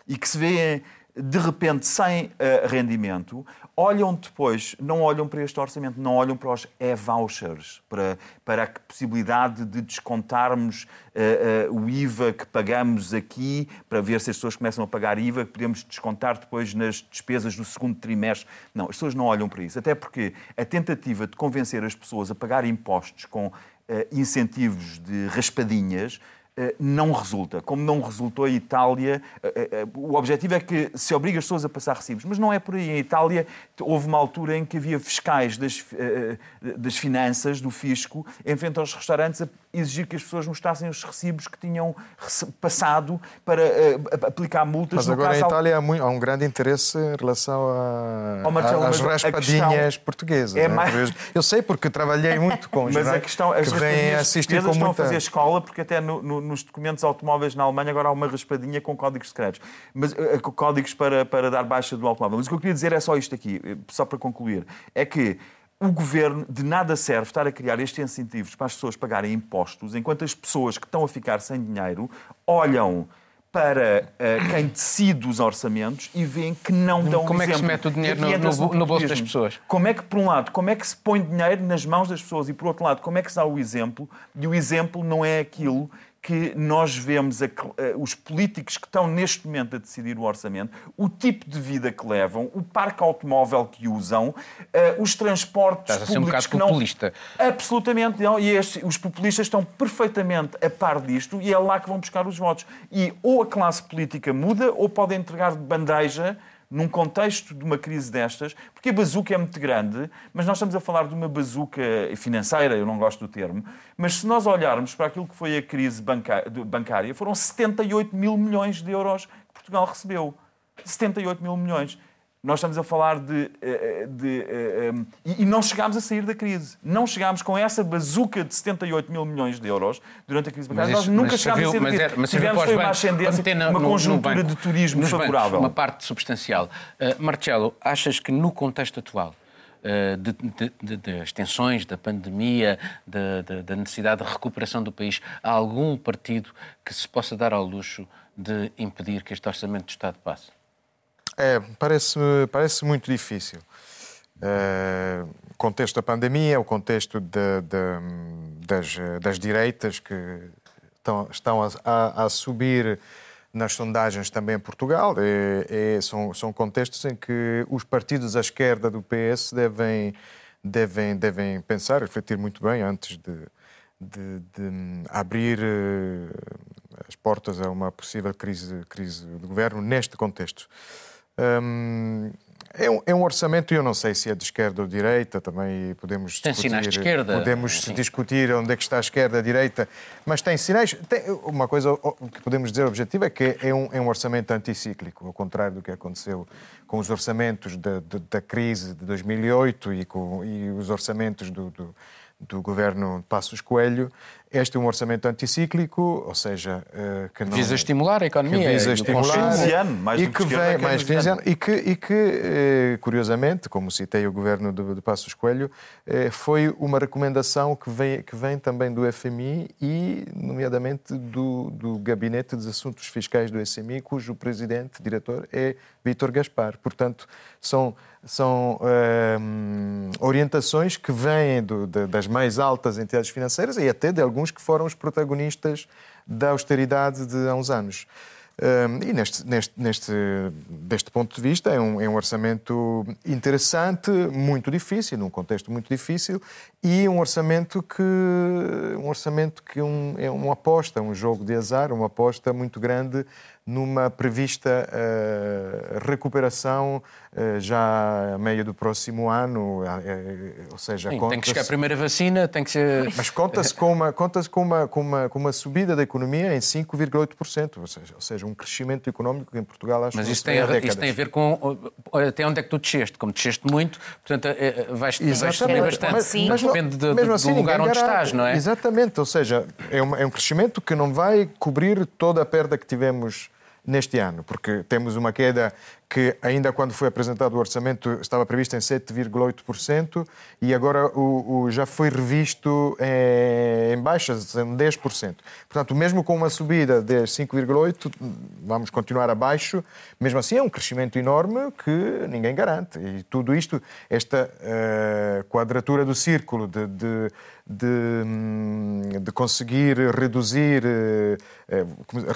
e que se vêem de repente sem uh, rendimento, olham depois, não olham para este orçamento, não olham para os e-vouchers, para, para a possibilidade de descontarmos uh, uh, o IVA que pagamos aqui, para ver se as pessoas começam a pagar IVA, que podemos descontar depois nas despesas do segundo trimestre. Não, as pessoas não olham para isso, até porque a tentativa de convencer as pessoas a pagar impostos com incentivos de raspadinhas não resulta. Como não resultou a Itália, eh, eh, o objetivo é que se obriga as pessoas a passar recibos, mas não é por aí. Em Itália houve uma altura em que havia fiscais das, das finanças, do fisco, em frente aos restaurantes a exigir que as pessoas mostrassem os recibos que tinham passado para aplicar multas. Mas agora em Itália há, muito, há, um grande interesse em relação a, Marcelo, às raspadinhas portuguesas. É né? mais... Eu sei porque trabalhei muito com os Mas a questão, as que vêm assistir com muita... estão a fazer escola porque até no, no nos documentos automóveis na Alemanha agora há uma raspadinha com códigos secretos. Mas, uh, códigos para, para dar baixa do automóvel. Mas o que eu queria dizer é só isto aqui, só para concluir. É que o governo de nada serve estar a criar estes incentivos para as pessoas pagarem impostos, enquanto as pessoas que estão a ficar sem dinheiro olham para uh, quem decide os orçamentos e veem que não dão Como é que se mete o dinheiro no, no, no, bolso das pessoas? Como é que, por um lado, como é que se põe dinheiro nas mãos das pessoas e, por outro lado, como é que se dá o exemplo? E o exemplo não é aquilo que nós vemos a, a, os políticos que estão neste momento a decidir o orçamento, o tipo de vida que levam, o parque automóvel que usam, uh, os transportes Estás públicos a ser um que não... populista. Absolutamente não. E estes, os populistas estão perfeitamente a par disto e é lá que vão buscar os votos. E ou a classe política muda ou pode entregar de bandeja num contexto de uma crise destas, porque a bazuca é muito grande, mas nós estamos a falar de uma bazuca financeira, eu não gosto do termo, mas se nós olharmos para aquilo que foi a crise bancária, foram 78 mil milhões de euros que Portugal recebeu. 78 mil milhões. Nós estamos a falar de. Eh, eh, de, de eh, um, e, não chegámos a sair da crise. Não chegámos com essa bazuca de 78 mil milhões de euros durante a crise bancária. Nós nunca chegámos a sair da crise. Mas, mas Tivemos foi uma ascendência, uma conjuntura de turismo favorável. Bancos, uma parte substancial. Uh, Marcelo, achas que no contexto atual de, de, de, das tensões, da pandemia, da necessidade de recuperação do país, há algum partido que se possa dar ao luxo de impedir que este orçamento de Estado passe? É, parece-me parece muito difícil. Uh, contexto da pandemia, o contexto de, de, das, das direitas que estão, estão a, a, subir nas sondagens também em Portugal. É, é, são, são contextos em que os partidos à esquerda do PS devem, devem, devem pensar, refletir muito bem antes de, de, de abrir uh, as portas a uma possível crise, crise de governo neste contexto. Hum, é, um, é um, orçamento, eu não sei se é de esquerda ou de direita, também podemos tem discutir. sinais de esquerda. Podemos discutir onde é que está a esquerda, a direita, mas tem sinais. Tem, uma coisa que podemos dizer objetiva é que é um, é um orçamento anticíclico, ao contrário do que aconteceu com os orçamentos da, da crise de 2008 e, com, e os orçamentos do, do do governo Passos Coelho. Este é um orçamento anticíclico, ou seja, eh, que não... Visa estimular a economia. visa estimular. mais e que vem, mais de 15 anos. E que, e que, eh, curiosamente, como citei o governo de, de Passos Coelho, eh, foi uma recomendação que vem, que vem também do FMI e, nomeadamente, do, do Gabinete dos Assuntos Fiscais do SMI, cujo presidente, diretor, é Vítor Gaspar. Portanto, são são ehm, orientações que vêm do, de, das mais altas entidades financeiras e até de alguns que foram os protagonistas da austeridade de há uns anos. Ehm, e neste, neste, neste, deste ponto de vista é um, é um orçamento interessante, muito difícil, num contexto muito difícil, e um orçamento que, um orçamento que um, é uma aposta, um jogo de azar, uma aposta muito grande numa prevista uh, recuperação uh, já a meio do próximo ano, uh, ou seja, Sim, tem que chegar a primeira vacina, tem que ser... Mas conta-se com uma, conta com uma, com uma, com uma subida da economia em 5,8%, ou seja, ou seja, um crescimento económico que em Portugal acho Mas isso tem, a, isso tem a ver com até onde é que tu desceste, como desceste muito, portanto vais, vais subir bastante, mas, Sim. mas depende de, de, assim, do lugar onde estás, não é? Exatamente, ou seja, é, uma, é um crescimento que não vai cobrir toda a perda que tivemos neste ano, porque temos uma queda que ainda quando foi apresentado o orçamento estava previsto em 7,8% e agora o, o, já foi revisto em, em baixas, em 10%. Portanto, mesmo com uma subida de 5,8%, vamos continuar abaixo, mesmo assim é um crescimento enorme que ninguém garante. E tudo isto, esta uh, quadratura do círculo de, de de, hum, de conseguir reduzir, eh, eh,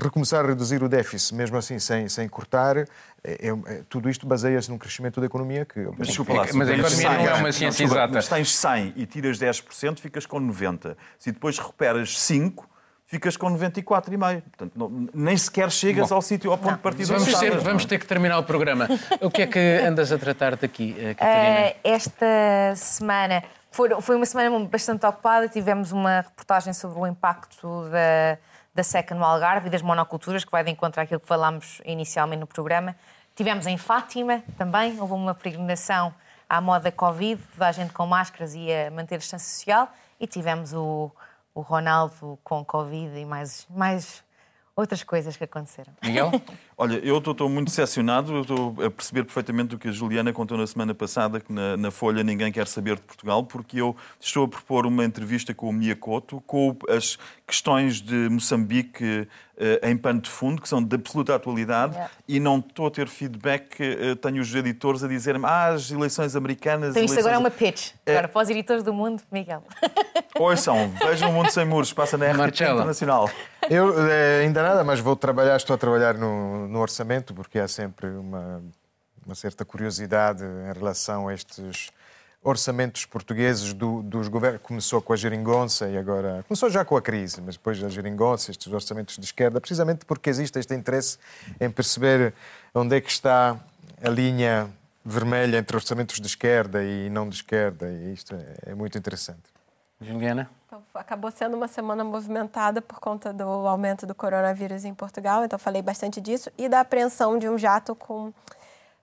recomeçar a reduzir o déficit, mesmo assim sem, sem cortar, é, é, tudo isto baseia-se num crescimento da economia que... Mas, desculpa lá, mas a economia não é uma ciência não, exata. Mas tens 100 e tiras 10%, ficas com 90%. Se depois recuperas 5%, ficas com 94,5. Portanto, não, nem sequer chegas Bom, ao sítio, ao ponto de partida. Vamos, ter, vamos ter que terminar o programa. O que é que andas a tratar daqui, Catarina? Uh, esta semana foi, foi uma semana bastante ocupada, tivemos uma reportagem sobre o impacto da, da seca no Algarve e das monoculturas, que vai de encontro àquilo que falámos inicialmente no programa. Tivemos em Fátima também, houve uma peregrinação à moda Covid, toda a gente com máscaras e a manter a distância social, e tivemos o, o Ronaldo com Covid e mais, mais outras coisas que aconteceram. Miguel? Olha, eu estou muito decepcionado, eu estou a perceber perfeitamente o que a Juliana contou na semana passada, que na, na, Folha ninguém quer saber de Portugal, porque eu estou a propor uma entrevista com o Miyakoto, com as questões de Moçambique eh, em pano de fundo, que são de absoluta atualidade, yeah. e não estou a ter feedback. Eh, tenho os editores a dizer-me ah, as eleições americanas. Então isto eleições... agora é uma pitch. É... Agora, para os editores do mundo, Miguel. são vejam o Mundo Sem Muros, passa na RTP Internacional. Eu eh, ainda nada, mas vou trabalhar, estou a trabalhar no, no orçamento, porque há sempre uma, uma certa curiosidade em relação a estes orçamentos portugueses do, dos governos. Começou com a geringonça e agora. Começou já com a crise, mas depois a geringonça, estes orçamentos de esquerda, precisamente porque existe este interesse em perceber onde é que está a linha vermelha entre orçamentos de esquerda e não de esquerda, e isto é, é muito interessante. Juliana? Então, acabou sendo uma semana movimentada por conta do aumento do coronavírus em Portugal, então falei bastante disso, e da apreensão de um jato com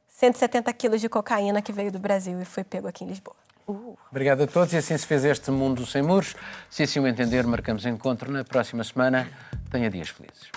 170 quilos de cocaína que veio do Brasil e foi pego aqui em Lisboa. Uh. Obrigado a todos e assim se fez este Mundo Sem Muros. Se assim o entender, marcamos encontro na próxima semana. Tenha dias felizes.